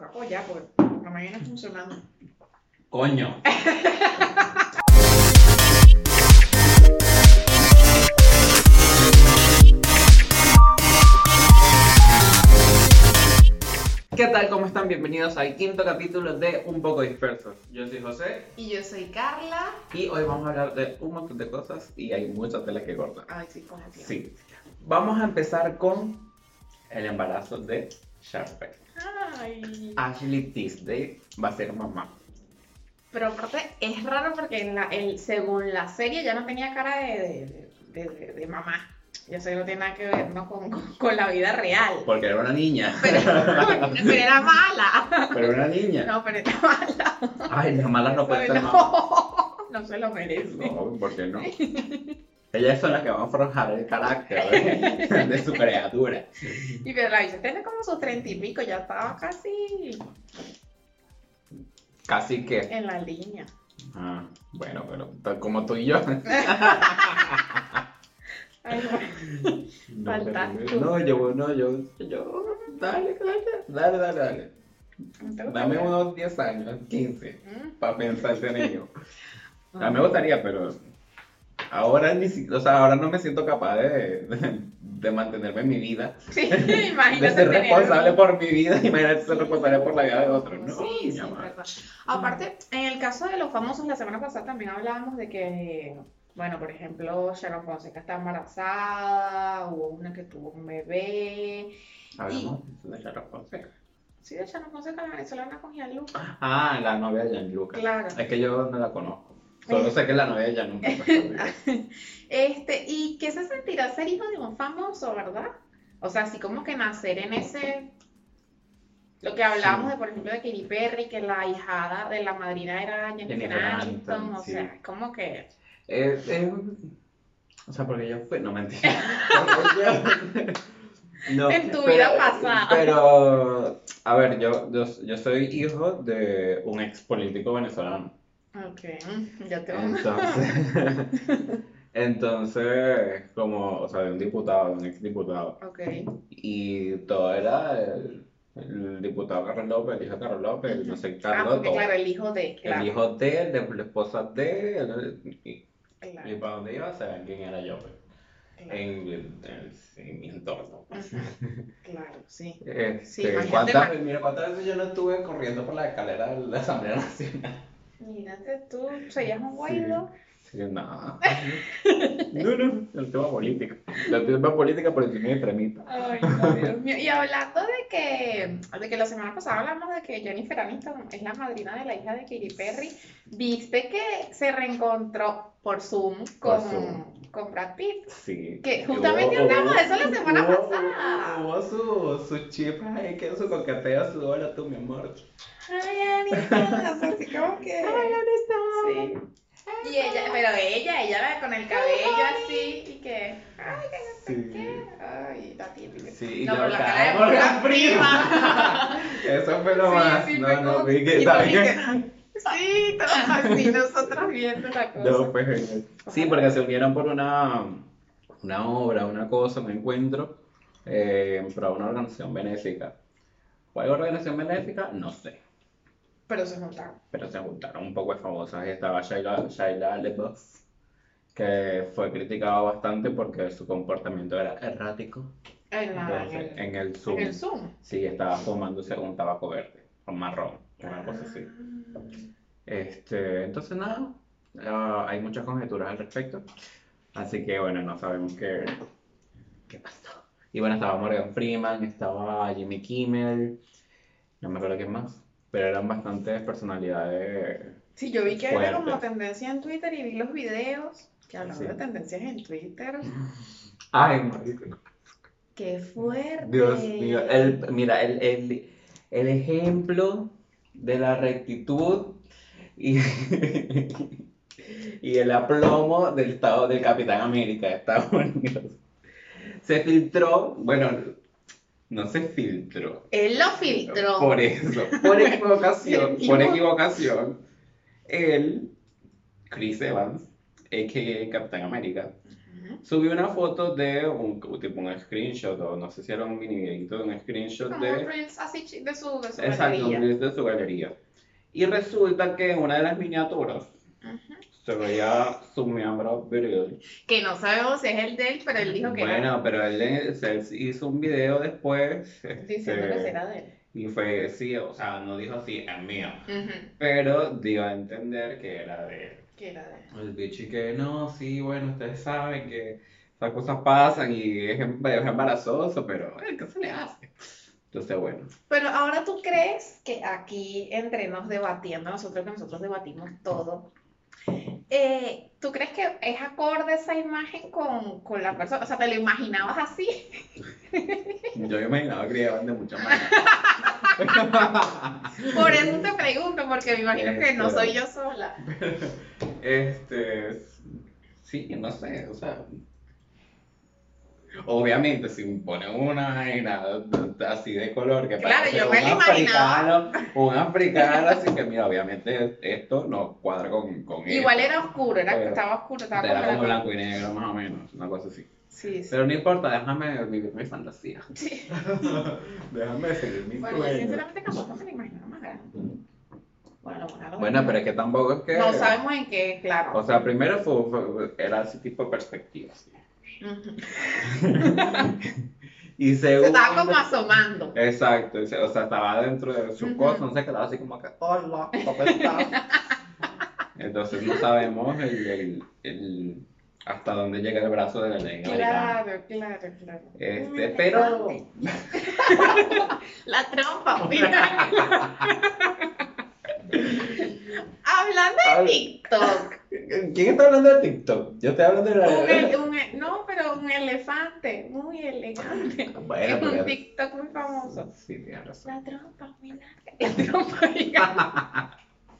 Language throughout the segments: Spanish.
toca apoyar porque no me viene funcionando. Coño. ¿Qué tal? ¿Cómo están? Bienvenidos al quinto capítulo de Un poco dispersos. Yo soy José Y yo soy Carla. y hoy vamos a hablar de un montón de cosas y hay mucha tela que cortar. Ay, sí, como. Sí. Vamos a empezar con el embarazo de Sharpay. Ay. Ashley Tisdale va a ser mamá. Pero aparte es raro porque en la, el, según la serie ya no tenía cara de, de, de, de- de mamá. Ya sé que no tiene nada que ver ¿no? con, con, con la vida real. Porque era una niña. Pero, pero era mala. Pero era una niña. No, pero era mala. Ay, las malas no pueden ser no, no se lo merece. No, ¿por qué no? Ellas son las que van a forjar el carácter de, de su criatura. Y pero la bicha tiene como sus treinta y pico, ya estaba casi Casi que. en la línea. Ah, bueno, pero tal como tú y yo. Ay. No, Faltas pero- tú. no, yo, no, yo, yo, dale, dale, dale, dale, dale. Dame unos 10 años, 15, Mm. para pensar en ello. A mí me gustaría, pero ahora ni o sea, ahora no me siento capaz de, de, de mantenerme en mi vida. Sí, De imagínate. ser tener- responsable por mi vida, imagínate ser responsable por la vida de otros. No, Sí, sí, verdad. Aparte, en el caso de los famosos, la semana pasada también hablábamos de que, bueno, por ejemplo, Sharon Fonseca está embarazada, hubo una que tuvo un bebé. Hablamos de Sharon Fonseca. Sí, de Sharon Fonseca, la venezolana con Gianluca. Ah, la novia de Gianluca. Claro. Es que yo no la conozco. Solo sé que es la novia de Gianluca. Este, ¿y qué se sentirá ser hijo de un famoso, verdad? O sea, así como que nacer en ese. Lo que hablábamos de, por ejemplo, de Katy Perry, que la hijada de la madrina era Jennifer, Aniston. O sí. sea, como que. Eh, eh, o sea, porque yo fui, no mentira. No, En tu vida pasada. Pero, a ver, yo, yo, yo soy hijo de un ex político venezolano. Ok, ya te Entonces, entonces, como, o sea, de un diputado, de un ex diputado. Ok. Y todo era el, el diputado Carlos López, el hijo de Carlos López, el no sé, Ah, Carlos, porque todo. claro, el hijo de. Claro, El hijo de de la esposa de y, claro, y para dónde iba, saben quién era yo, pues, claro. en, en- en mi entorno. Claro, sí. Este, Sí, imagínate ¿cuántas, la- mira, ¿cuántas veces yo no estuve corriendo por la escalera de la Asamblea Nacional? Mírate tú, serías un guaydo. Sí, no. No, no, el tema político. El tema política por encima de tremita. Ay, no, Dios mío. Y hablando de que, de que la semana pasada hablamos de que Jennifer Aniston es la madrina de la hija de Katy Perry, viste que se reencontró por Zoom Por con, Zoom. Con Brad Pitt. Sí. Que justamente Hubo- hablamos de eso la semana hubo- pasada. Hubo su, su chip ahí, que su coqueteo, su hola tú, mi amor. Ay, Aniston, así como que... Ay, Sí. Y ella, pero ella, ella va con el cabello así y que, ay, que no sé Sí. qué. Ay, la típica. Sí, no, pero la cara de por la Morgan prima. Eso fue lo Sí, más. sí, no, no, vi que Sí, todos así, nosotros viendo la cosa. No, pues. Sí, porque se unieron por una, una obra, una cosa, un encuentro, eh, para una organización benéfica. ¿Cuál organización benéfica? No sé. Pero se juntaron. Pero se juntaron un poco de famosas. Estaba Shaila, Shaila LaBeouf, que fue criticado bastante porque su comportamiento era errático. En, la, en, Entonces, el, en el Zoom, en el Zoom. sí, estaba fumándose un tabaco verde, o marrón, una cosa así. Este, entonces nada, ah, hay muchas conjeturas al respecto. Así que bueno, no sabemos qué, qué pasó. Y bueno, estaba Morgan Freeman, estaba Jimmy Kimmel, no me acuerdo quién más, pero eran bastantes personalidades. Sí, yo vi que era como tendencia en Twitter y vi los videos que hablaban Sí. de tendencias en Twitter. Ay, marico, ¡Qué fuerte! Dios mío, el, mira, el, el, el ejemplo de la rectitud y, y el aplomo del Estado del Capitán América de Estados Unidos. Se filtró, bueno, no se filtró. Él lo filtró. Por eso, por equivocación, por equivocación, él, Chris Evans, a.k.a. Capitán América, Ujú. Subió una foto de un, tipo un screenshot, o no sé si era un mini videito de un screenshot Como de... reels así chi- de su, de su Exacto, galería. de su galería. Y resulta que en una de las miniaturas Ujú. se veía su miembro viril. Que no sabemos si es el de él, pero él dijo que era. Bueno, pero él, él hizo un video después. Diciendo este, que será de él. Y fue, sí, o sea, no dijo así, es mío. Ujú. Pero dio a entender que era de él. Que era de él. El bicho y que no, sí, bueno, ustedes saben que esas cosas pasan y es, em- es embarazoso, pero eh, ¿qué se le hace? Entonces, bueno. Pero ahora tú crees que aquí entre nos debatiendo, nosotros que nosotros debatimos todo, eh, ¿tú crees que es acorde esa imagen con, con la persona? O sea, ¿te lo imaginabas así? Yo me imaginaba que iban de mucha manera. Por eso te pregunto, porque me imagino que no Este. soy yo sola. Este, sí, no sé, o sea. Obviamente, si me ponen una vaina así de color que Claro, parece yo me un africano, un africano, así que mira, obviamente esto no cuadra con, con Igual esto. era oscuro, era, Pero estaba oscuro, estaba Era como como la- blanco y negro, más o menos, una cosa así. Sí, sí. Pero no importa, déjame vivir mi fantasía. Sí. Déjame seguir mi Bueno, yo sueño. sinceramente tampoco me lo imaginaba más grande. Bueno, bueno, Bueno, pero es que tampoco es que. No sabemos en qué, claro. O sea, primero fue, fue- era ese tipo de perspectiva. sí. Y Se segundo. estaba como asomando. Exacto, o sea, estaba dentro de su cosa, no quedaba así como que, hola. Entonces no sabemos el, el- el- hasta dónde llega el brazo de la ley. Claro, claro, claro. Este, pero-. La trompa, mira. Hablando de TikTok. ¿Quién está hablando de TikTok? Yo estoy hablando de la... Un el- un no, pero un elefante muy elegante. Bueno, es un pero- TikTok muy famoso. Sí, tienes razón. La trompa muy larga. La trompa gigante.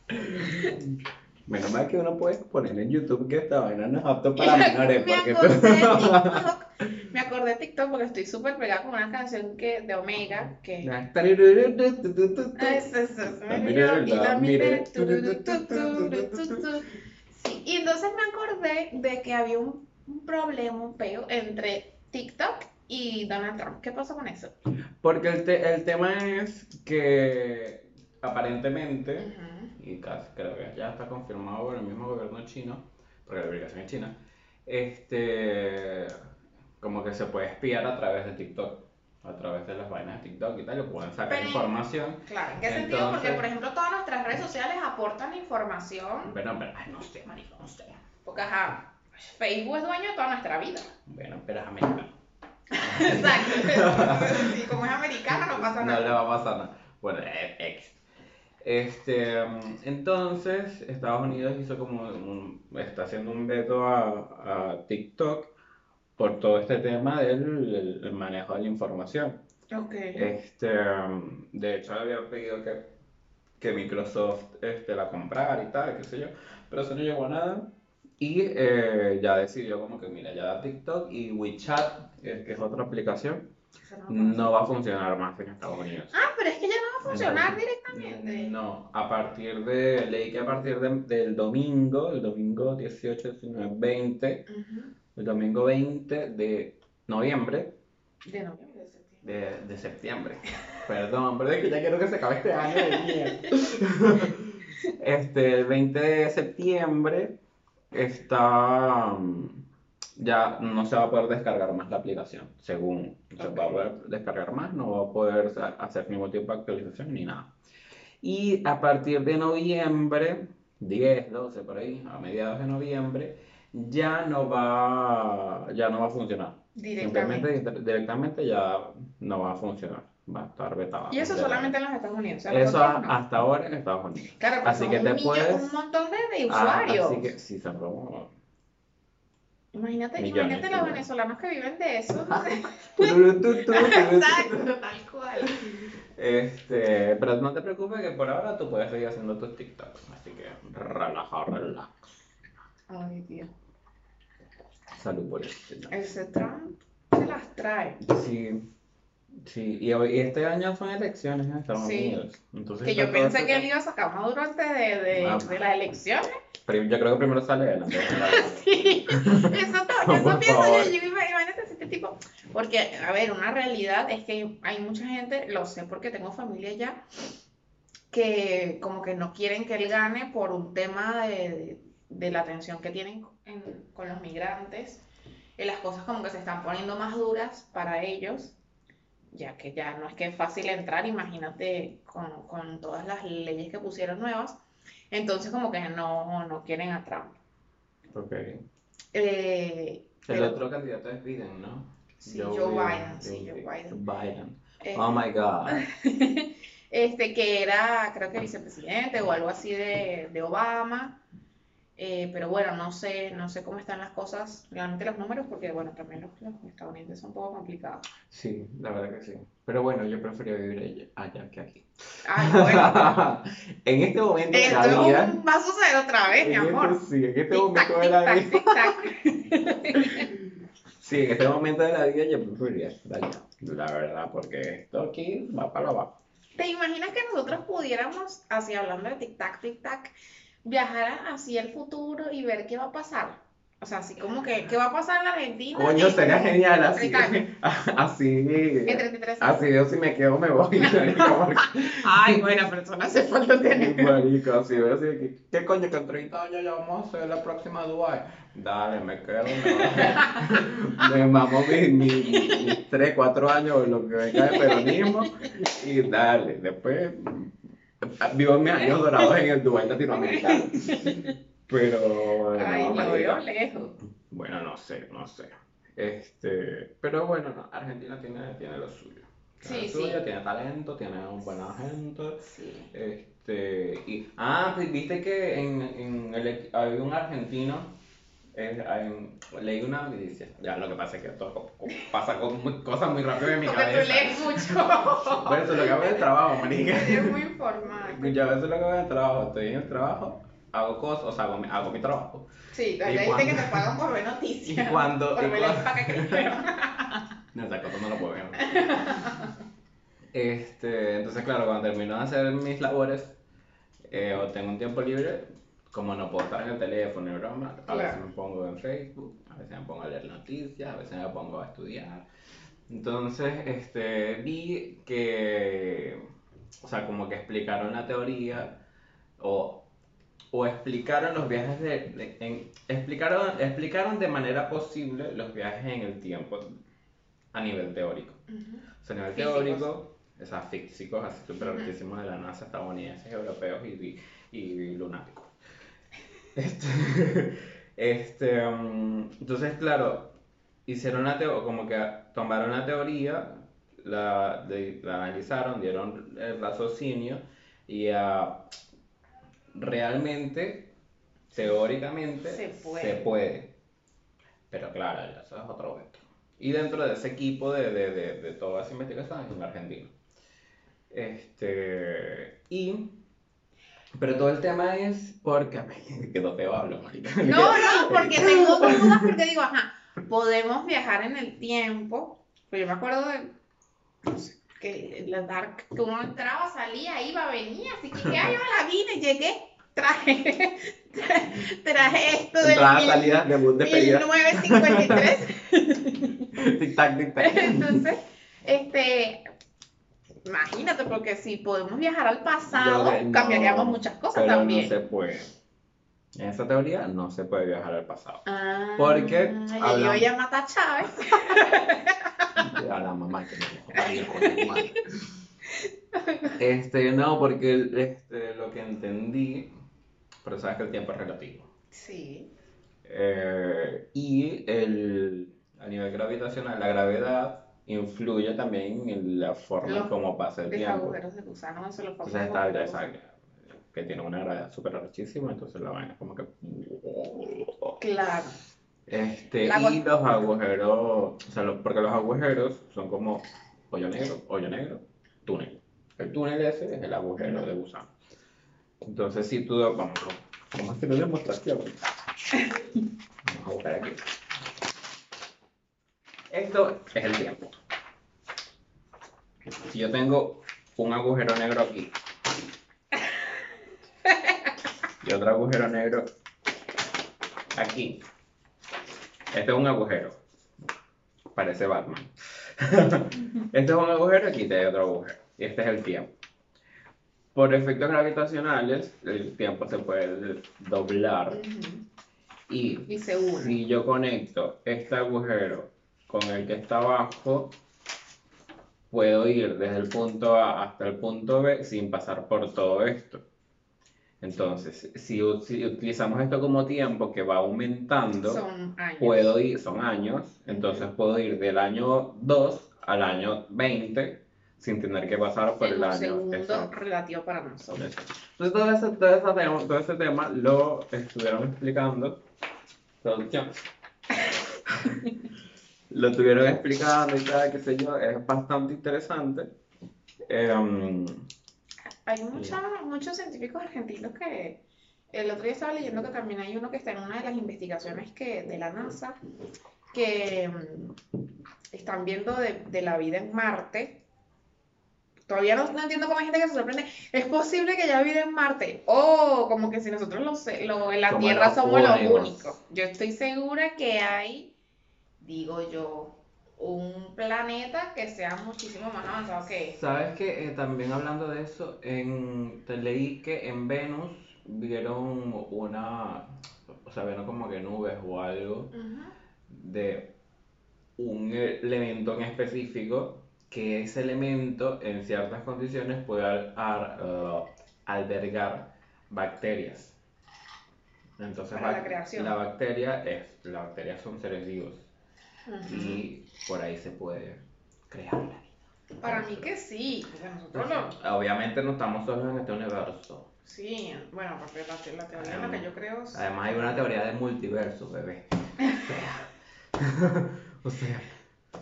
Menos mal que uno puede poner en YouTube que esta vaina no es apto para menores, me porque acordé de TikTok. Me acordé de TikTok porque estoy súper pegada con una canción que, de Omega que Sí, y entonces me acordé de que había un, un problema, un peo entre TikTok y Donald Trump. ¿Qué pasó con eso? Porque el, te- el tema es que aparentemente, y casi creo que ya está confirmado por el mismo gobierno chino, porque la publicación es china, este, como que se puede espiar a través de TikTok, a través de las vainas de TikTok y tal, y pueden sacar Pero- información. Claro, ¿en qué sentido? Porque, por ejemplo, todas nuestras redes sociales aportan información. Bueno, pero, ay, no sé, marico, no sé. Porque, ajá, Facebook es dueño de toda nuestra vida. Bueno, pero es americano. Exacto. Sí, como es americano, no pasa No nada. le va a pasar nada. Bueno, eh, ex. Este, mm, entonces, Estados Unidos hizo como un, está haciendo un veto a, a TikTok por todo este tema del el- manejo de la información. Ok. Este, mm, de hecho, había pedido que, que Microsoft este, la comprara y tal, qué sé yo, pero eso no llegó a nada. Y eh, ya decidió como que, mira, ya TikTok y WeChat, eh, que es otra aplicación, no no va a funcionar más en Estados Unidos. Ah, pero es que ya no va a funcionar directamente. No, a partir de, leí que a partir de- del domingo, el domingo 18, 19, 20, Ujú. El domingo 20 de noviembre, De noviembre, de septiembre. de, de septiembre, perdón, pero es que ya quiero que se acabe este año de. Este, el 20 de septiembre está, mm, ya no se va a poder descargar más la aplicación, según no se va a poder descargar más, no va a poder hacer ningún tipo de actualización ni nada. Y a partir de noviembre, 10, 12 por ahí, a mediados de noviembre, ya no va, ya no va a funcionar. Directamente. Simplemente directamente ya no va a funcionar, va a estar vetada. Y eso solamente en los Estados Unidos. o sea, los Eso no. hasta ahora en Estados Unidos. Claro, porque así son que un millón- puedes- un montón de, Ah, usuarios. así que sí, se robó. Imagínate, Millones, imagínate los venezolanos que viven de eso. Exacto, Exacto, tal cual. Este, pero no te preocupes que por ahora tú puedes seguir haciendo tus TikToks. Así que relaja, relax. Ay, Dios. Salud por eso. Ese Trump se las trae. Sí. Sí, y, hoy- y este año son elecciones en Estados Sí. Unidos. Entonces Que yo todo pensé este que él iba a sacar Maduro antes de, de, Ah. de las elecciones. Pero yo creo que primero sale él. Sí, eso, to- eso pienso favor. yo. yo ima- Imagínate este tipo. Porque, a ver, una realidad es que hay mucha gente, lo sé porque tengo familia ya, que como que no quieren que él gane por un tema de, de la tensión que tienen en- con los migrantes. Y las cosas como que se están poniendo más duras para ellos, ya que ya no es que es fácil entrar, imagínate con, con todas las leyes que pusieron nuevas. Entonces como que no, no quieren a Trump. Ok. Eh, El pero- otro candidato es Biden, ¿no? Sí, Joe Biden, sí, Joe Joe Biden. Biden. eh, Oh my God. este que era, creo que vicepresidente o algo así de, de Obama. Eh, pero bueno, no sé, no sé cómo están las cosas, realmente los números, porque bueno, también los, los estadounidenses son un poco complicados. Sí, la verdad que sí. Pero bueno, yo prefería vivir allá que aquí. Ay, bueno, en este momento de la esto vida. va a suceder otra vez, mi En amor. este, sí, en este momento de la vida. tic-tac. Sí, en este momento de la vida yo preferiría estar allá. La verdad, porque esto aquí va para abajo. ¿Te imaginas que nosotros pudiéramos, así hablando de tic-tac, tic-tac, viajar hacia el futuro y ver qué va a pasar? O sea, así como que, ¿qué va a pasar en la Argentina? Coño, en sería genial así. 30 años, Así. En 33 años. Así yo si me quedo me voy. Ay, buena persona, hace falta tener. Marico, así veo así que, ¿qué coño que en 30 años ya vamos a hacer la próxima Dubai? Dale, me quedo, me, me mamo mis, mis, mis 3, 4 años lo que venga de peronismo y dale, después vivo mis años dorados en el Dubai latinoamericano. Pero Ay, no, lo veo lejos. Bueno, no sé, no sé. Este, pero bueno, no, Argentina tiene, tiene lo suyo. Tiene Sí, lo suyo, sí. tiene talento, tiene buena gente. Sí. Este, y, ah, pues viste que en, en el, hay un argentino, hay- leí una noticia, ya lo que pasa es que todo pasa con cosas muy rápido en mi Porque tú cabeza. lees mucho. Por eso lo que hago es el trabajo, marica. Eres muy informal. Yo a veces lo que hago es el trabajo, estoy en el trabajo, hago cosas, o sea, hago, mi- hago mi trabajo. Sí, ya ¿Y viste cuándo? que te pagan por ver noticias. ¿Y cuándo? Por ¿Y ver te No, esa cosa no lo puedo ver. Este, entonces, claro, cuando termino de hacer mis labores eh, o tengo un tiempo libre, como no puedo estar en el teléfono y broma, a veces Claro. me pongo en Facebook, a veces me pongo a leer noticias, a veces me pongo a estudiar. Entonces, este, vi que, o sea, como que explicaron la teoría o, o explicaron los viajes de, de- en- explicaron, explicaron de manera posible los viajes en el tiempo a nivel teórico. O sea, a nivel Físicos. teórico, o sea, físicos, así súper Ujú. altísimos de la NASA, estadounidenses, europeos y, y, y lunáticos. Este, este, um, entonces, claro, hicieron una teoría, como que tomaron la teoría, la, de- la analizaron, dieron el raciocinio y ah, realmente, teóricamente, Se puede. se puede. Pero claro, eso es otro veto. Y dentro de ese equipo de, de, de, de toda esa investigación es un argentino. Este, y, pero todo el tema es porque, que no te hablo, marica. No, no, porque tengo dudas, porque digo, ajá, podemos viajar en el tiempo. Pues yo me acuerdo de no sé, que la dark, que uno entraba, salía, iba, venía, así que ya yo la vine, llegué, traje, traje esto del Entrada, salida, debut, despedida. 1953. Tic tac, tic tac. Entonces, este, imagínate, porque si podemos viajar al pasado, Yo de- no, cambiaríamos muchas cosas Pero también. no se puede. En esa teoría no se puede viajar al pasado. Ah, Porque ya hablamos- yo ya mata a Chávez. A la mamá que me dejó tu madre. Este, no, porque este, lo que entendí, pero sabes que el tiempo es relativo. Sí. Eh, y el, a nivel gravitacional, la gravedad influye también en la forma Los- en cómo pasa el tiempo. agujeros de gusano, eso lo Entonces está esa- que tiene una gravedad súper arrechísima, entonces la vaina es como que... Claro. Este, La y los agujeros, o sea, lo- porque los agujeros son como hoyo negro, hoyo negro, túnel. El túnel ese es el agujero de gusano. Entonces, si tú, vamos, vamos a hacer una demostración. Vamos a buscar aquí. Esto es el tiempo. si yo tengo un agujero negro aquí y otro agujero negro aquí, este es un agujero, parece Batman. este es un agujero, aquí te hay otro agujero, y este es el tiempo. Por efectos gravitacionales, el tiempo se puede doblar y Y se une. si yo conecto este agujero con el que está abajo, puedo ir desde el punto A hasta el punto B sin pasar por todo esto. Entonces, si, si utilizamos esto como tiempo que va aumentando, Son años. puedo ir, son años, entonces puedo ir del año 2 al año 20 sin tener que pasar por en el un año. segundo Exacto. relativo para nosotros. Entonces todo ese, todo ese tema, todo ese tema lo estuvieron explicando. Producción. lo estuvieron explicando y tal, qué sé yo, es bastante interesante. Em, Hay mucha- muchos científicos argentinos que el otro día estaba leyendo que también hay uno que está en una de las investigaciones que, de la NASA que mm, están viendo de, de la vida en Marte. Todavía no, no entiendo cómo hay gente que se sorprende. Es posible que haya vida en Marte. O como que si nosotros lo, sé- lo- en la Somos Tierra los somos los únicos. únicos. Yo estoy segura que hay, digo yo, un planeta que sea muchísimo más avanzado que este. ¿Sabes que también hablando de eso, en, te leí que en Venus vieron una, o sea, vieron como que nubes o algo de un elemento en específico que ese elemento en ciertas condiciones puede al- eh, albergar bacterias. Entonces Para la creación. la bacteria es, las bacterias son seres vivos Y por ahí se puede crear la vida. Para mí que sí, nosotros lo... Obviamente no estamos solos en este universo. Sí, bueno, porque la, te- la teoría en la que yo creo es... Además hay una teoría de multiverso, bebé. O sea,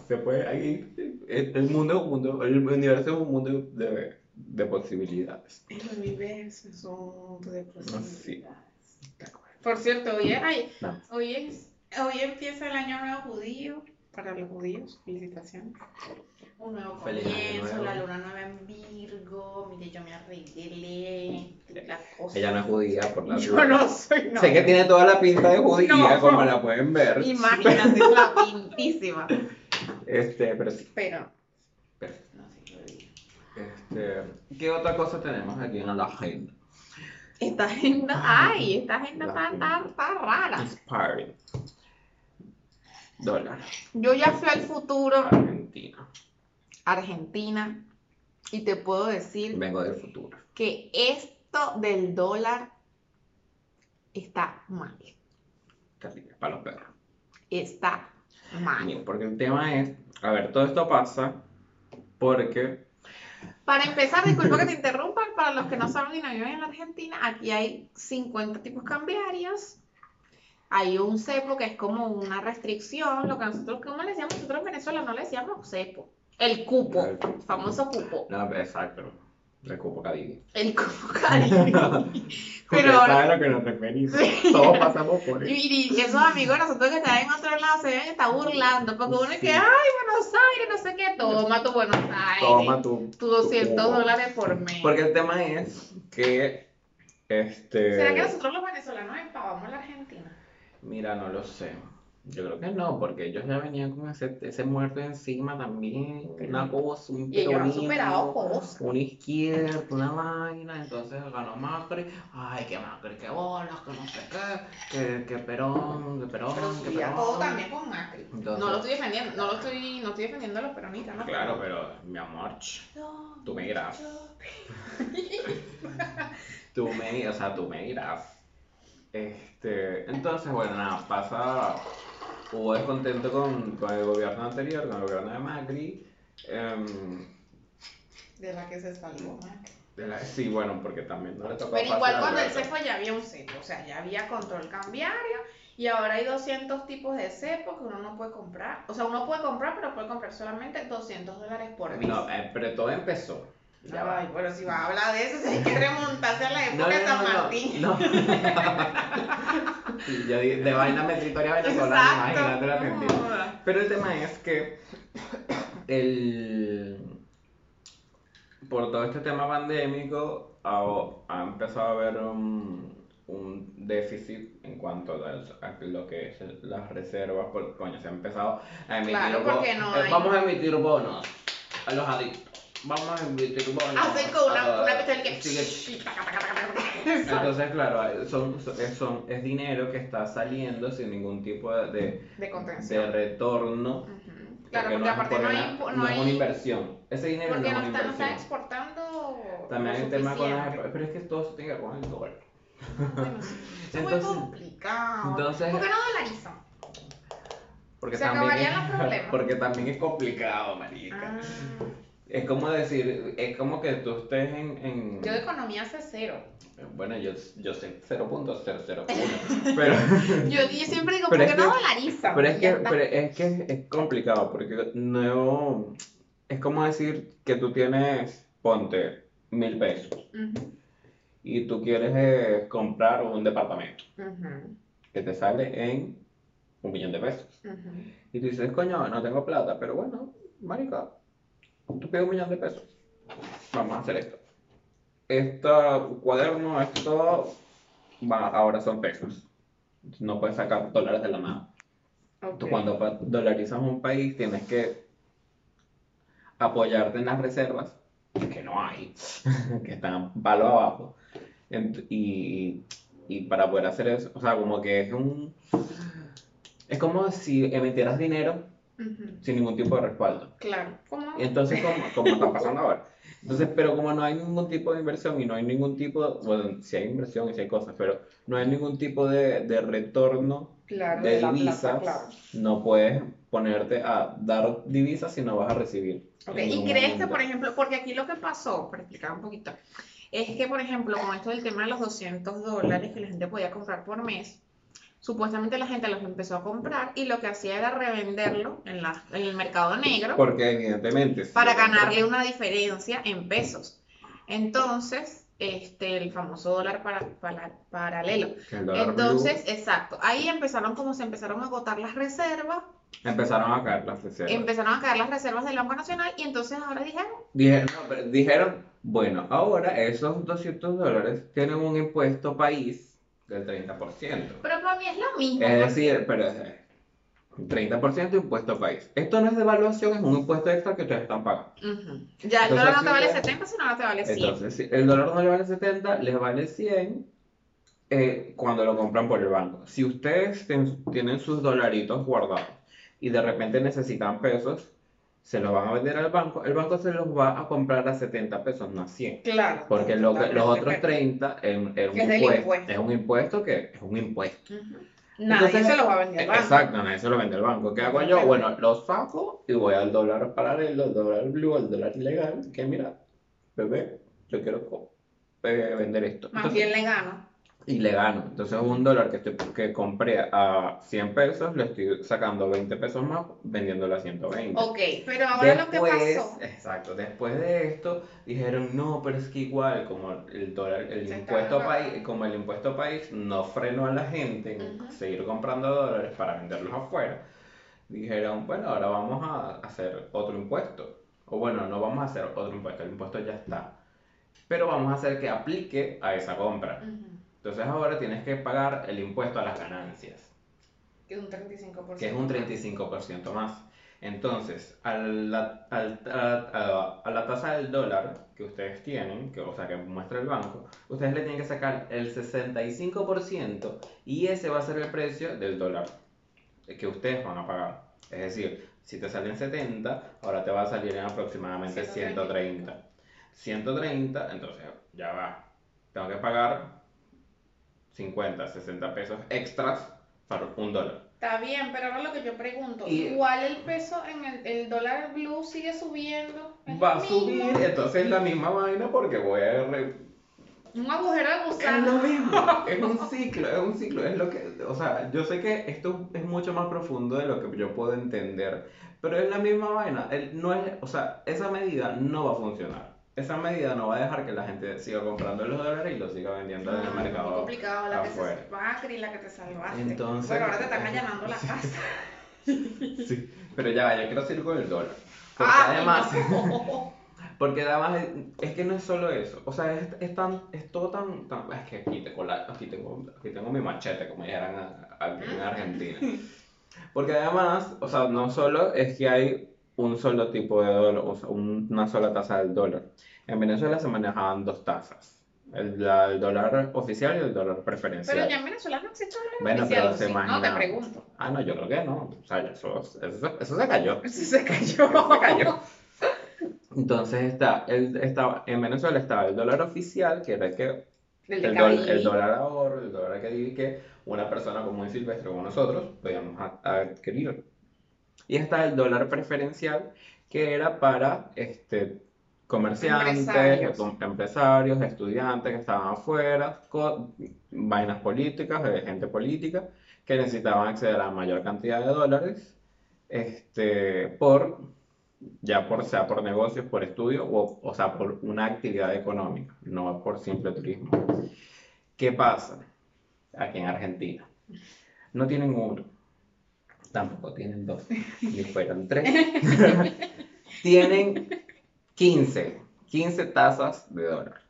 se puede ahí. El el mundo es un mundo, el universo es un mundo de, de posibilidades. El universo es un mundo de Sí. posibilidades. Por cierto, hoy es, ay, No. hoy es, hoy empieza el año nuevo judío, para los judíos, felicitaciones. Un nuevo Feliz comienzo, nuevo. la luna nueva en Virgo, mire, yo me arreglé. Ella no es judía por la Yo duda. no soy, no. Sé que tiene toda la pinta de judía, No. como la pueden ver. Imagínate, es la pintísima. Este, pero sí. Pero, pero- no sé, lo digo. Este, ¿qué otra cosa tenemos aquí en la agenda? Esta agenda, ay, esta agenda La está, agenda. está, está rara. Inspiring. Dólar. Yo ya fui al futuro, Argentina. Argentina, y te puedo decir Vengo del futuro. que esto del dólar está mal. Para los perros. Está mal. Porque el tema es, a ver, todo esto pasa porque Para empezar, disculpa que te interrumpa, para los que no saben y no viven en la Argentina, aquí hay 50 tipos cambiarios. Hay un cepo que es como una restricción, lo que nosotros, ¿cómo le decíamos? Nosotros en Venezuela no le decíamos cepo. El cupo, El famoso cupo. no, exacto, el cupo Cadivi. El cupo cariño. Pero a lo que nos referimos. Sí. Todos pasamos por eso. Y, y esos amigos nosotros que están en otro lado se ven que está burlando, porque uno es que, ay, Buenos Aires, no sé qué, toma tu Buenos Aires, Toma tu, tu 200 cupo. dólares por mes. Porque el tema es que este ¿Será que nosotros los venezolanos empavamos la Argentina? Mira, no lo sé. Yo creo que no, porque ellos ya venían con ese, ese muerto encima también, una cosa, un Y ellos han superado cosas. una izquierda, una vaina, entonces ganó Macri, ay, que Macri, que bolas, que no sé qué, que, que Perón, que Perón, Pero que Perón. todo también con Macri. Entonces- no lo estoy defendiendo, no lo estoy, no estoy defendiendo a los peronistas, ¿no? Claro, pero mi amor, tú me dirás. Tú me, o sea, tú me dirás. Este, entonces, bueno, nada, pasa, hubo descontento con, con el gobierno anterior, con el gobierno de Macri. em, De la que se Macri. de la- sí, bueno, porque también no le tocó Pero igual cuando él se fue ya había un cepo, o sea, ya había control cambiario y ahora hay 200 tipos de cepo que uno no puede comprar. O sea, uno puede comprar, pero puede comprar solamente 200 dólares por mes. No, eh, pero todo empezó. Ya va. Ay, pero si va a hablar de eso, hay que remontarse a la época de no, San no, no, Martín. no. Sí, yo di- de vaina me historia venezolana, imagínate la Argentina. Pero el tema es que el, por todo este tema pandémico ha, ha empezado a haber un, un déficit en cuanto a, lo que es las reservas, porque coño, se ha empezado a emitir Claro, bo- porque no eh, hay- Vamos a emitir bonos a los adictos. Vamos a emitir bonos. Hacen con una, todos. una cuestión que... Sigue-. Entonces, claro, son, son- es, dinero que está saliendo sin ningún tipo de, de, De contención. de retorno. Claro, porque no es- aparte no hay... no, impo- no es una hay inversión. Ese dinero porque no no es una están, no están inversión. exportando También hay un tema con las... Pero es que todo se tiene que ver con el dólar. Bueno, es muy complicado. entonces- ¿Por qué no dolarizan? Porque Se también acabarían los problemas. Porque también es complicado, marica. Ah, Es como decir, es como que tú estés en... en- yo de economía sé cero. Bueno, yo, yo sé 0.001, pero... Yo, yo siempre digo, Pero ¿por es qué no dolarizan? Pero es que, pero es que es complicado, porque no... Es como decir que tú tienes, ponte, mil pesos, y tú quieres eh, comprar un departamento, que te sale en un millón de pesos. Y tú dices, coño, no tengo plata, pero bueno, marica, tú pides un millón de pesos. Vamos a hacer esto. Este cuaderno, esto, va, ahora son pesos. No puedes sacar dólares de la nada. Tú Ok. cuando dolarizas un país tienes que apoyarte en las reservas, que no hay, que están palo abajo. Y, y para poder hacer eso, o sea, como que es un... Es como si emitieras dinero Sin ningún tipo de respaldo. Claro. ¿Cómo? Entonces, como, está pasando ahora. Entonces, pero como no hay ningún tipo de inversión y no hay ningún tipo, bueno, sí hay inversión y sí hay cosas, pero no hay ningún tipo de, de retorno Claro, de de divisas, claro. no puedes ponerte a dar divisas si no vas a recibir. Ok, en ¿Y crees que, por ejemplo, porque aquí lo que pasó, para explicar un poquito, es que, por ejemplo, con esto del tema de los 200 dólares que la gente podía comprar por mes, supuestamente la gente los empezó a comprar y lo que hacía era revenderlo en, la, en el mercado negro Porque evidentemente... para ganarle una diferencia en pesos. Entonces, este, el famoso dólar para, para- paralelo. dólar Entonces, exacto, ahí empezaron como se empezaron a agotar las reservas, empezaron a caer las reservas. empezaron a caer las reservas del Banco Nacional y entonces ahora dijeron, Dijeron, no, pero dijeron, bueno, ahora esos 200 dólares tienen un impuesto país del 30%. pero para mí es lo mismo. Es decir, pero es un 30% impuesto país. Esto no es devaluación, es un impuesto extra que ustedes están pagando. Ya el Entonces, dólar no te vale que- 70, sino ahora te vale 100. Entonces, si el dólar no le vale 70, les vale 100 eh, cuando lo compran por el banco. Si ustedes ten- tienen sus dolaritos guardados y de repente necesitan pesos, se los van a vender al banco, el banco se los va a comprar a 70 pesos, no a 100. Claro. Porque lo que- los otros 30 es, un- es un es impuesto, impuesto. es un impuesto que es un impuesto. Nadie Entonces, se los va a vender al banco. Exacto, nadie se lo vende al banco. ¿Qué hago yo? Bueno, lo saco y voy al dólar paralelo, al dólar blue, al dólar ilegal. Que mira, bebé, yo quiero eh, vender esto. Más Entonces, bien le gano. Y le gano. Entonces, un dólar que, estoy- que compré a 100 pesos, le estoy sacando 20 pesos más, vendiéndolo a 120. Ok, pero ahora lo que Después, pasó. exacto, después de esto dijeron, no, pero es que igual como el dólar, el Se impuesto país, como el impuesto país no frenó a la gente en seguir comprando dólares para venderlos afuera, dijeron, bueno, ahora vamos a hacer otro impuesto. O bueno, no vamos a hacer otro impuesto, el impuesto ya está. Pero vamos a hacer que aplique a esa compra. Entonces ahora tienes que pagar el impuesto a las ganancias Que es un 35%. que es un 35% más. Entonces, a la, a, a- a la tasa del dólar que ustedes tienen, que, o sea, que muestra el banco, ustedes le tienen que sacar el 65% y ese va a ser el precio del dólar que ustedes van a pagar. Es decir, si te salen 70, ahora te va a salir en aproximadamente 130. 130, entonces ya va. Tengo que pagar 50, 60 pesos extras para un dólar. Está bien, pero ahora lo que yo pregunto, Y- igual el peso en el, el dólar blue sigue subiendo. ¿Es Va lo a mismo? subir, entonces es la misma vaina porque voy a... re- Un agujero de Es lo gusano. mismo, es un ciclo, es un ciclo, es lo que... O sea, yo sé que esto es mucho más profundo de lo que yo puedo entender, pero es la misma vaina, el- no es, o sea, esa medida no va a funcionar. Esa medida no va a dejar que la gente siga comprando los dólares y los siga vendiendo en el muy mercado. complicado, la que se afuera. Macri, la que te salvaste. Entonces- Pero ahora te están allanando la casa. Sí, pero ya, yo quiero seguir con el dólar. Porque Ah, además... no. Porque además es, es que no es solo eso, o sea, es, es tan, es todo tan, tan- es que aquí tengo, la, aquí tengo, aquí tengo mi machete, como dijeran aquí en Argentina. Porque además, o sea, no solo es que hay un solo tipo de dólar, o sea, un- una sola tasa del dólar. En Venezuela se manejaban dos tasas, el, la- el dólar oficial y el dólar preferencial. Pero ya en Venezuela no existe dólar Bueno, oficial, pero ¿o se sí? No, te imagina. pregunto. Ah, no, yo creo que no. O sea, eso, eso, eso se cayó. Sí se cayó. Eso se cayó. Entonces está, el, estaba, en Venezuela estaba el dólar oficial, que era el que el, Cali. el dólar ahorro, el dólar que que una persona común y silvestre como nosotros podíamos adquirir. Y está el dólar preferencial, que era para este, comerciantes, Empresarios. estudiantes que estaban afuera, con vainas políticas, de gente política, que necesitaban acceder a la mayor cantidad de dólares, este, por, ya por, sea por negocios, por estudio, o, o sea, por una actividad económica, no por simple turismo. ¿Qué pasa aquí en Argentina? No tienen uno, tampoco tienen dos, ni fueron tres. Tienen 15, 15 tazas de dólar.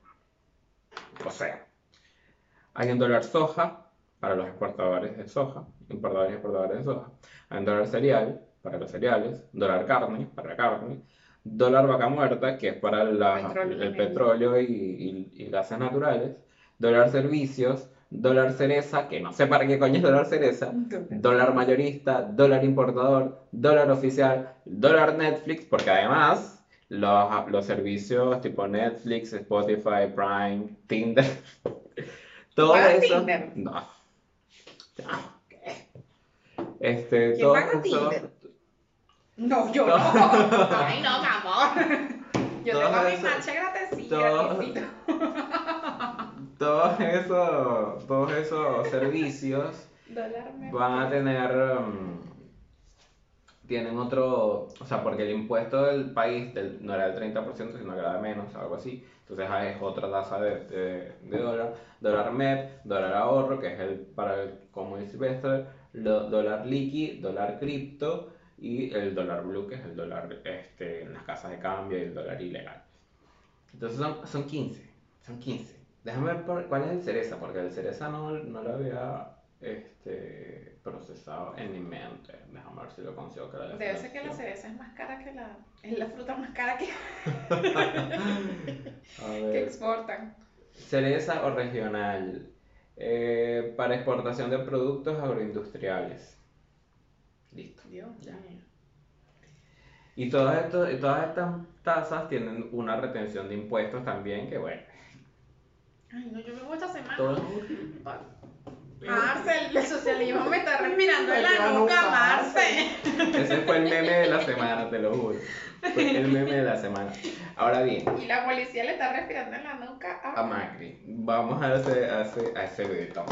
O sea, hay un dólar soja para los exportadores de soja, importadores y exportadores de soja. Hay un dólar cereal para los cereales, dólar carne para la carne, dólar vaca muerta, que es para la- Petróleo el petróleo y, y- y gases naturales, dólar servicios, dólar cereza, que no sé para qué coño es dólar cereza, dólar mayorista, dólar importador, dólar oficial, dólar Netflix, porque además los, los servicios tipo Netflix, Spotify, Prime, Tinder, todo ¿Pagas eso. Tinder? No. Este, ¿Quién todo paga eso- Tinder? No, yo no. Ay, no, mi amor. Yo tengo mi mancha gratecilla. Todos esos, todos esos servicios van a tener, um, tienen otro, o sea, porque el impuesto del país del- no era del 30%, sino que era de menos, algo así. Entonces ah, es otra tasa de, de- de dólar, dólar MEP, dólar ahorro, que es el para el común silvestre, dólar liqui, dólar cripto y el dólar blue, que es el dólar este, en las casas de cambio y el dólar ilegal. Entonces son, son 15, son 15. Déjame ver por- cuál es el cereza, porque el cereza no, no lo había este, procesado en mi mente. Déjame ver si lo consigo. Que Debe ser que la cereza es más cara que la. Es la fruta más cara que, que exportan. cereza o regional. eh, para exportación de productos agroindustriales. Listo. Dios Ya. Y todas, estos, y todas estas tasas tienen una retención de impuestos también, que bueno. Ay, no, yo me voy esta semana. Todo Marcel, el socialismo me está respirando en la nuca, Marcel. Ese fue el meme de la semana, te lo juro. Fue el meme de la semana. Ahora bien, Y la policía le está respirando en la nuca a a Macri, vamos a ese, a ese, a ese video.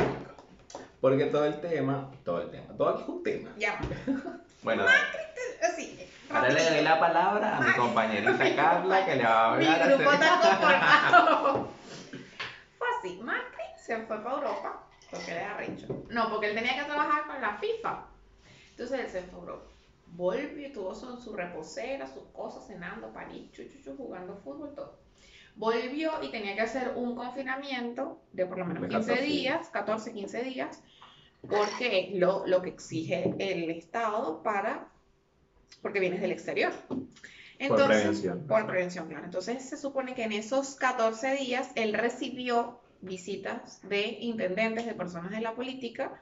Porque todo el tema, todo el tema, todo aquí es un tema. Ya, Bueno, así. ahora le doy la palabra a mi compañerita Carla que le va a Mi hablar grupo acerca- está conformado. Así, Macri se fue para Europa porque él era rico. No, porque él tenía que trabajar con la FIFA. Entonces él se fue a Europa. Volvió y tuvo su, su reposera, sus cosas, cenando, París, chuchuchu, jugando fútbol, todo. Volvió y tenía que hacer un confinamiento de por lo menos De 15 14 días, 14, 15 días, porque es lo, lo que exige el Estado para, porque vienes del exterior. Entonces, prevención. Por prevención, claro. Entonces se supone que en esos 14 días él recibió visitas de intendentes, de personas de la política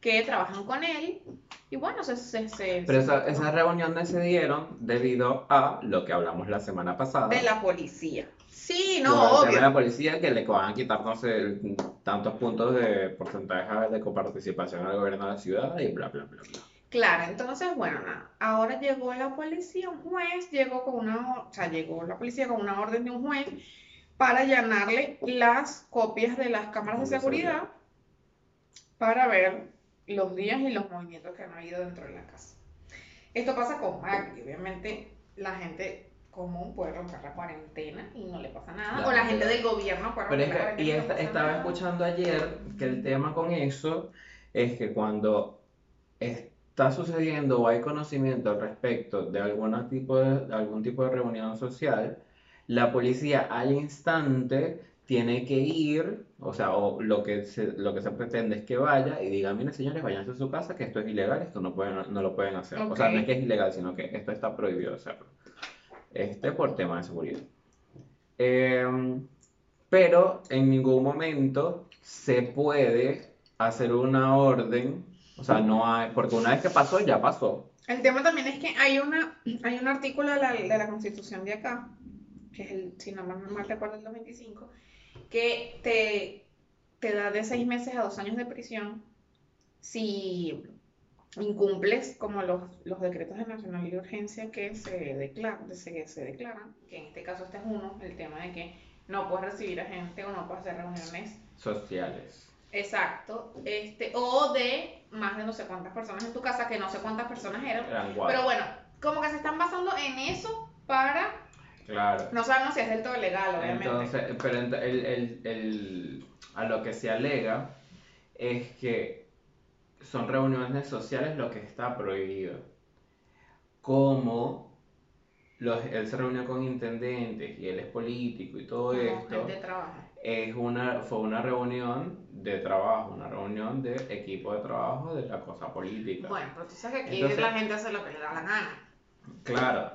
que trabajan con él. Y bueno, se... se, se- Pero esa- esas reuniones se dieron debido a lo que hablamos la semana pasada. de la policía. Sí, no, el tema de obvio. la policía que le van a quitar, no sé, tantos puntos de porcentaje de coparticipación al gobierno de la ciudad y bla, bla, bla, bla. Claro, entonces, bueno, nada. Ahora llegó la policía, un juez llegó con una, o sea, llegó la policía con una orden de un juez para allanarle las copias de las cámaras de seguridad para ver los días y los movimientos que han habido dentro de la casa. Esto pasa con Macri, obviamente la gente común puede romper la cuarentena y no le pasa nada, Claro, o la gente del gobierno puede romper la y cuarentena y esta- estaba nada. escuchando ayer que el tema con eso es que cuando está sucediendo o hay conocimiento al respecto de, alguna tipo de, de algún tipo de reunión social, la policía al instante tiene que ir, o sea, o lo que se, lo que se pretende es que vaya y diga, miren señores, váyanse a su casa, que esto es ilegal, esto no pueden, no lo pueden hacer. O sea, no es que es ilegal, sino que esto está prohibido hacerlo. Este por tema de seguridad. Em, pero en ningún momento se puede hacer una orden, o sea, no hay, porque una vez que pasó, ya pasó. El tema también es que hay una, hay un artículo de la, de la Constitución de acá, que es el, si no mal mal recuerdo, el 225, que te, te da de seis meses a dos años de prisión si incumples como los, los decretos de nacional de urgencia que se declaran, se, se declaran, que en este caso este es uno, el tema de que no puedes recibir a gente o no puedes hacer reuniones Sociales. Exacto, este, o de más de no sé cuántas personas en tu casa, que no sé cuántas personas eran, Eran pero bueno, como que se están basando en eso para, Claro. no sabemos si es del todo legal, obviamente. Entonces, pero el, el- el- a lo que se alega es que son reuniones sociales lo que está prohibido. Como los, él se reunió con intendentes y él es político y todo Como esto, gente de trabajo. es una, fue una reunión de trabajo, una reunión de equipo de trabajo de la cosa política. Bueno, pero tú sabes que aquí Entonces- la gente hace lo que le da la gana. Claro,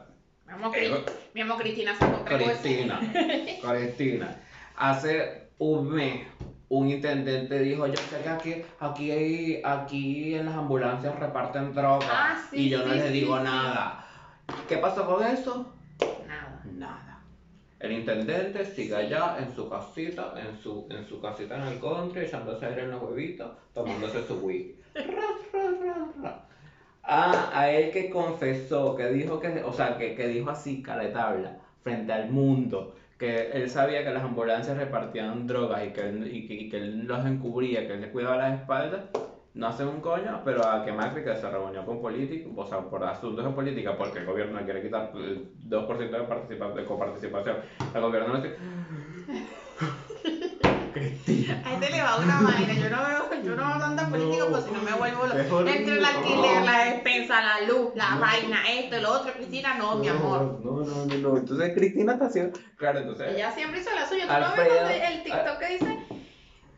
Mi amo, Eh, amo Cristina Cristina, Cristina, hace un mes un intendente dijo, yo sé que aquí, aquí, hay- aquí en las ambulancias reparten droga Ah, sí, y yo no les digo sí. nada. ¿Qué pasó con eso? Nada. Nada. El intendente sigue allá en su casita, en su, en su casita en el country, echándose aire en los huevitos, tomándose su whisky. Ah, a él que confesó, que dijo que, o sea, que, que dijo así, cara de tabla, frente al mundo, que él sabía que las ambulancias repartían drogas y que, él- y que, y que él los encubría, que él les cuidaba las espaldas, no hace un coño, pero a que Macri que se reunió con políticos, o sea, por asuntos de política, porque el gobierno le quiere quitar eh, 2% de, participa- de coparticipación, el gobierno no dice... A este le va una manera. Yo no veo, yo no veo tanta política, No. pues si no me vuelvo horrible. Entre el alquiler, No. la despensa, la luz, la No. vaina, esto, lo otro, Cristina, no, mi amor. No, no, no, no. Entonces Cristina está haciendo. Claro, entonces. Ella siempre hizo la suya. Tú no ves el TikTok que dice,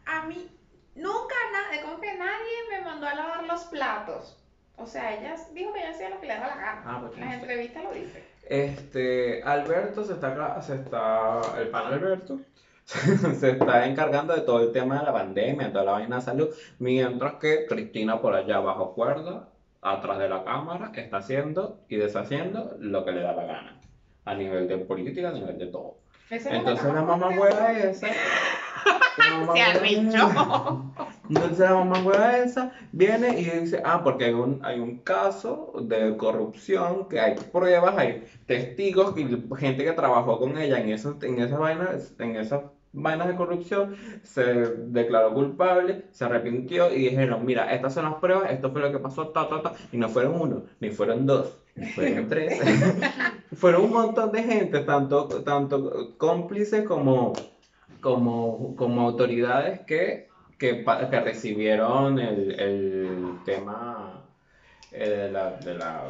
a mí nunca, na- como que nadie me mandó a lavar los platos. O sea, ella dijo que ella hacía lo que le daba la gana. Ah, pues las entrevistas lo dice. Este, Alberto se está, se está, el pan Alberto, se está encargando de todo el tema de la pandemia, toda la vaina de salud, mientras que Cristina por allá bajo cuerda, atrás de la cámara, está haciendo y deshaciendo lo que le da la gana, a nivel de política, a nivel de todo. Entonces la mamá hueva esa, Se arrechó. Entonces la mamá hueva esa viene y dice, ah, porque hay un, hay un caso de corrupción, que hay pruebas, hay testigos, y gente que trabajó con ella en esos, en esas vainas, en esas vainas de corrupción, se declaró culpable, se arrepintió y dijeron, mira, estas son las pruebas, esto fue lo que pasó, ta, ta, ta, y no fueron uno, ni fueron dos, ni fueron tres, fueron un montón de gente, tanto, tanto cómplices como, como, como autoridades que que, que recibieron el, el tema eh, de la, de la,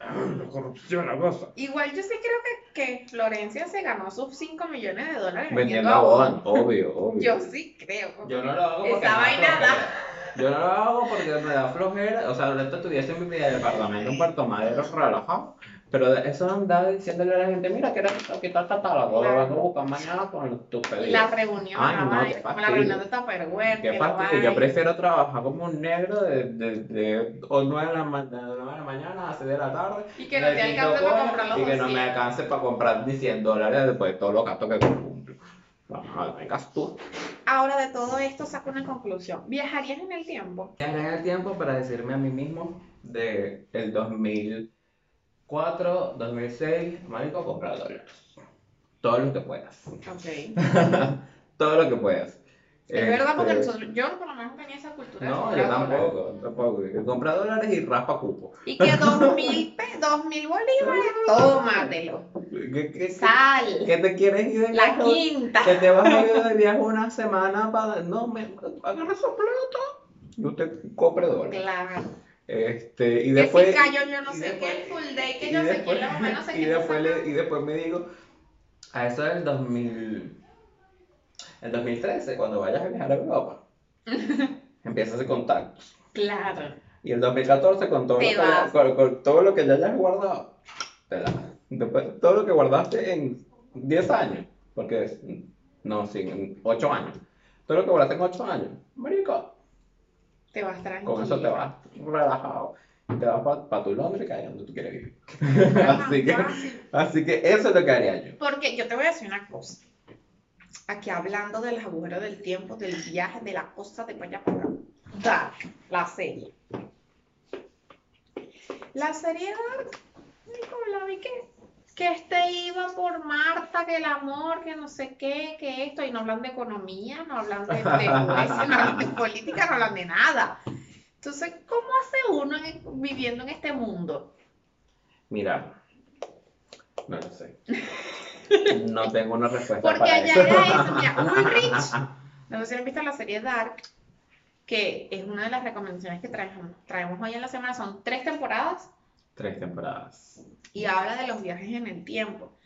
la corrupción, la cosa. Igual yo sí creo que, que Florencia se ganó sus 5 millones de dólares Vendiendo Avon, obvio, obvio. Yo sí creo. Yo no lo hago porque Esa vaina da-. Yo no lo hago porque me da flojera. O sea, ahorita estuviese en mi departamento en Puerto Madero relajado. Pero eso andaba diciéndole a la gente, mira, que era que está catálogo, lo vengo a buscar mañana con tu Y pedido. la reunión, Ay, la no, qué como la reunión de Tupperware, Qué fastidio, yo prefiero trabajar como un negro de, de, de o 9 de la, ma- de 9 de la mañana a 6 de la tarde. Y que no te alcance para comprar los Y que no me 200. alcance para comprar ni 100 dólares después de todos los gastos que cumplo. Vamos, vengas tú. Ahora de todo esto saco una conclusión. ¿Viajarías en el tiempo? Viajaré en el tiempo para decirme a mí mismo de el 2004, 2006, marico, comprar dólares. Todo lo que puedas. Ok. Todo lo que puedas. Es verdad porque Este, nosotros, yo por lo menos tenía esa cultura. de No, yo dólares. tampoco, tampoco. Compra dólares y raspa cupo. Y que dos mil, dos mil bolívares, tómatelo. ¿Qué, qué, Sal. qué te quieres ir de La viaje? quinta. Que te vas a ir de viaje una semana para... No, me agarra esa plata y usted compre dólares. Claro. Este, y Que después... si cayó yo no sé después- qué, el full day, que yo sé después- quién, la mamá no sé y quién. después, sé le- y después me digo, A eso del 2000... El 2013, cuando vayas a viajar a Europa, empiezas a hacer contactos. Claro. Y el 2014 con todo, lo que, con, con todo lo que ya hayas guardado. te la- Después, todo lo que guardaste en 10 años. Porque es, no, sí, en 8 años. Todo lo que guardaste en 8 años. Marico, Te vas tranquilo. con eso te vas relajado. Te vas para tu Londres, que es donde tú quieres vivir. Ajá, así, que, así que eso es lo que haría yo. Porque yo te voy a decir una cosa. Aquí hablando de los agujeros del tiempo, del viaje, de la cosa de allá para acá. Dark, la serie. La serie Dark, Nicola, vi que, que este iba por Marta, que el amor, que no sé qué, que esto, y no hablan de economía, no hablan de, de jueces, no hablan de política, no hablan de nada. Entonces, ¿cómo hace uno en- viviendo en este mundo? Mira, no lo sé. No tengo una respuesta Porque para allá eso. era eso, mira, Ulrich, no sé si han visto la serie Dark, que es una de las recomendaciones que traemos, traemos hoy en la semana, son tres temporadas Tres temporadas. y habla de los viajes en el tiempo.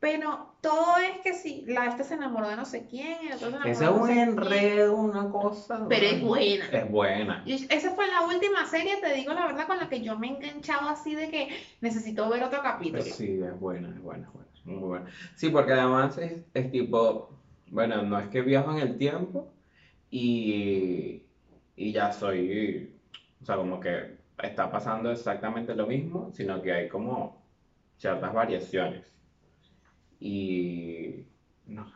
Pero todo es que si la este se enamoró de no sé quién, el otro se enamoró Ese es un enredo, una cosa. pero es buena. Es buena. Y esa fue la última serie, te digo la verdad, con la que yo me he enganchado así de que necesito ver otro capítulo. Sí, es buena, es buena, es buena. Muy buena. Sí, porque además es, es tipo, bueno, no es que viajo en el tiempo y, y ya soy, o sea, como que está pasando exactamente lo mismo, sino que hay como ciertas variaciones. Y no.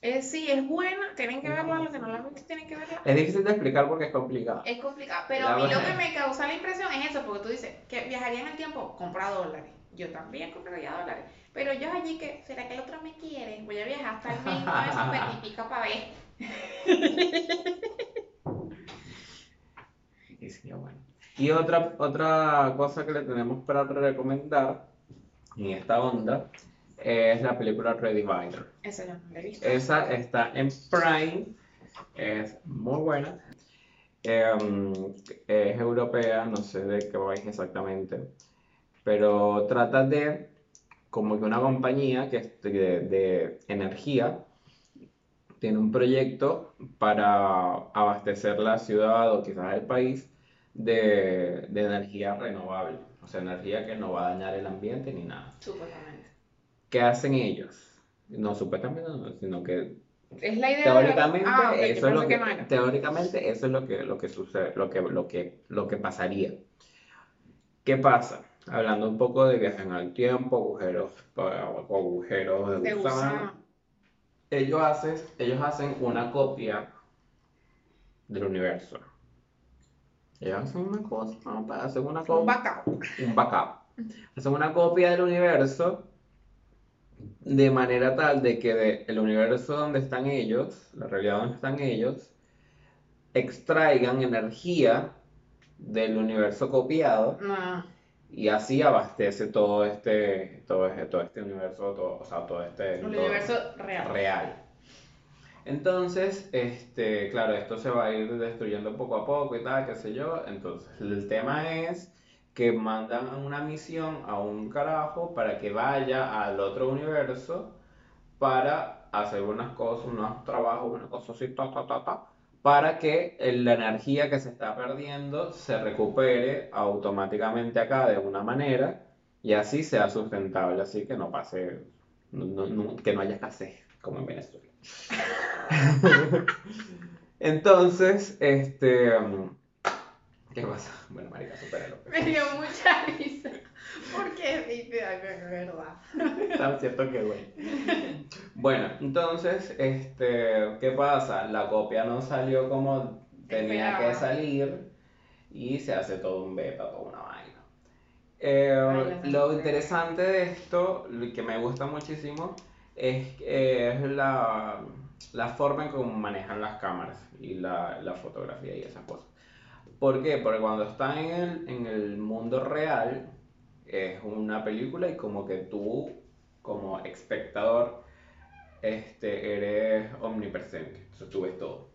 Eh, sí, es buena, tienen que verla, los que no la han visto tienen que verla. Es difícil de explicar porque es complicado. Es complicado, pero La a mí lo que me causa la impresión es eso, porque tú dices que viajaría en el tiempo, compra dólares. Yo también compraría dólares. Pero yo allí que, ¿será que el otro me quiere? Voy a viajar hasta el 1900 y pico para ver. Y sí, bueno. Y otra, otra cosa que le tenemos para recomendar en esta onda es la película Ready Divider. Eso yo no lo he visto. Esa está en Prime, es muy buena. Em, es europea, no sé de qué país exactamente, pero trata de como que una compañía que es de, de energía tiene un proyecto para abastecer la ciudad o quizás el país de, de energía renovable, o sea, energía que no va a dañar el ambiente ni nada. Supuestamente. ¿Qué hacen ellos? No, supuestamente no, sino que Es la idea teóricamente de... Ah, ok, yo eso es lo que, que no teóricamente eso es lo que, lo que sucede, lo que, lo que, lo que pasaría. ¿Qué pasa? Hablando un poco de viajes en el tiempo, agujeros, agujeros de De gusano. gusano. Ellos hacen, ellos hacen una copia del universo. Ellos hacen una cosa, hacen una Un copia backup. un backup. Hacen una copia del universo de manera tal de que de- el universo donde están ellos, la realidad donde están ellos, extraigan energía del universo copiado No. y así abastece todo este, todo este, todo este universo, todo, o sea, todo este El todo- universo real. real. Entonces, este, claro, esto se va a ir destruyendo poco a poco y tal, qué sé yo. Entonces, el tema es que mandan una misión a un carajo para que vaya al otro universo para hacer unas cosas, unos trabajos, una cosa así, ta, ta, ta, ta, para que la energía que se está perdiendo se recupere automáticamente acá de una manera y así sea sustentable, así que no pase, que no haya escasez, como en Venezuela. Entonces, este, um, ¿qué pasa? Bueno, marica, supéralo. Me dio mucha risa. Porque algo de verdad. Tan cierto que bueno. Bueno, entonces, este, ¿qué pasa? La copia no salió como tenía que salir y se hace todo un beta, toda una vaina. Eh, Ay, lo interesante de esto, que me gusta muchísimo, es, es la, la forma en cómo manejan las cámaras y la, la fotografía y esas cosas. ¿Por qué? Porque cuando están en el, en el mundo real, es una película y como que tú, como espectador, este, eres omnipresente. Entonces tú ves todo.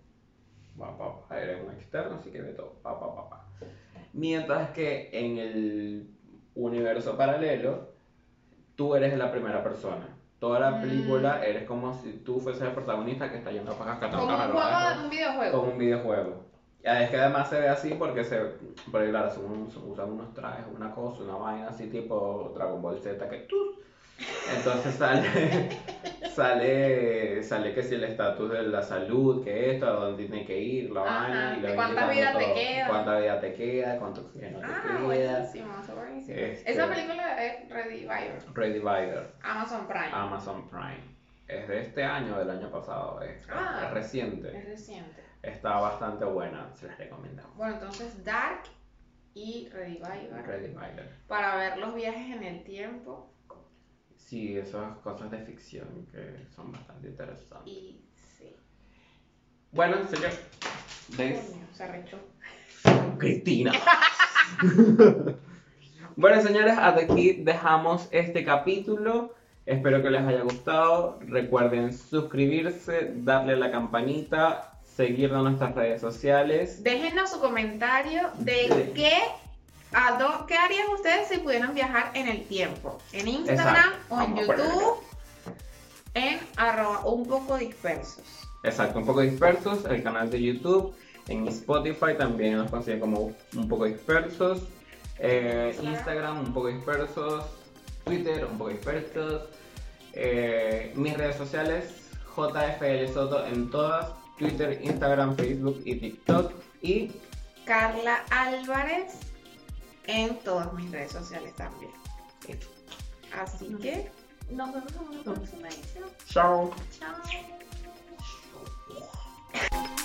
Pa, pa, pa. Eres un externo, así que ves todo. Mientras que en el universo paralelo, tú eres la primera persona. Toda la Mm. película eres como si tú fueses el protagonista que está yendo para acá, Como un juego de un videojuego. como un videojuego. Y es que además se ve así porque se porque claro, usan unos trajes, una cosa, una vaina así tipo Dragon Ball Z que tú. Entonces sale sale sale que si el estatus de la salud, que esto, a dónde tiene que ir, la vaina y indicando vidas te todo, quedan. Cuánta vida te queda, cuánto oxígeno te Ah, queda. buenísimo, está buenísimo. Este- Esa película es Redivider, Redivider, Amazon Prime. Amazon Prime. Es de este año, del año pasado, es, Ah. es reciente. Es reciente. Está bastante buena, se las recomendamos. Bueno, entonces Dark y Redivider Redivider. para ver los viajes en el tiempo Sí, esas cosas de ficción que son bastante interesantes. y sí. Bueno, señor. ¿Ves? Coño, se arrechó. Cristina. bueno, señores, hasta aquí dejamos este capítulo. Espero que les haya gustado. Recuerden suscribirse, darle a la campanita, seguirnos en nuestras redes sociales. Déjenos su comentario de Sí. qué, a qué harían ustedes si pudieran viajar en el tiempo. En Instagram Exacto. o en Vamos YouTube. En arroba un poco dispersos. Exacto, un poco dispersos, el canal de YouTube, en Spotify también nos consiguen como un poco dispersos, eh, Instagram. Un poco dispersos, Twitter un poco dispersos, eh, mis redes sociales, JFL Soto en todas, Twitter, Instagram, Facebook y TikTok. Y Carla Álvarez en todas mis redes sociales también. Así que nos vemos en una próxima edición. Chao. Chao.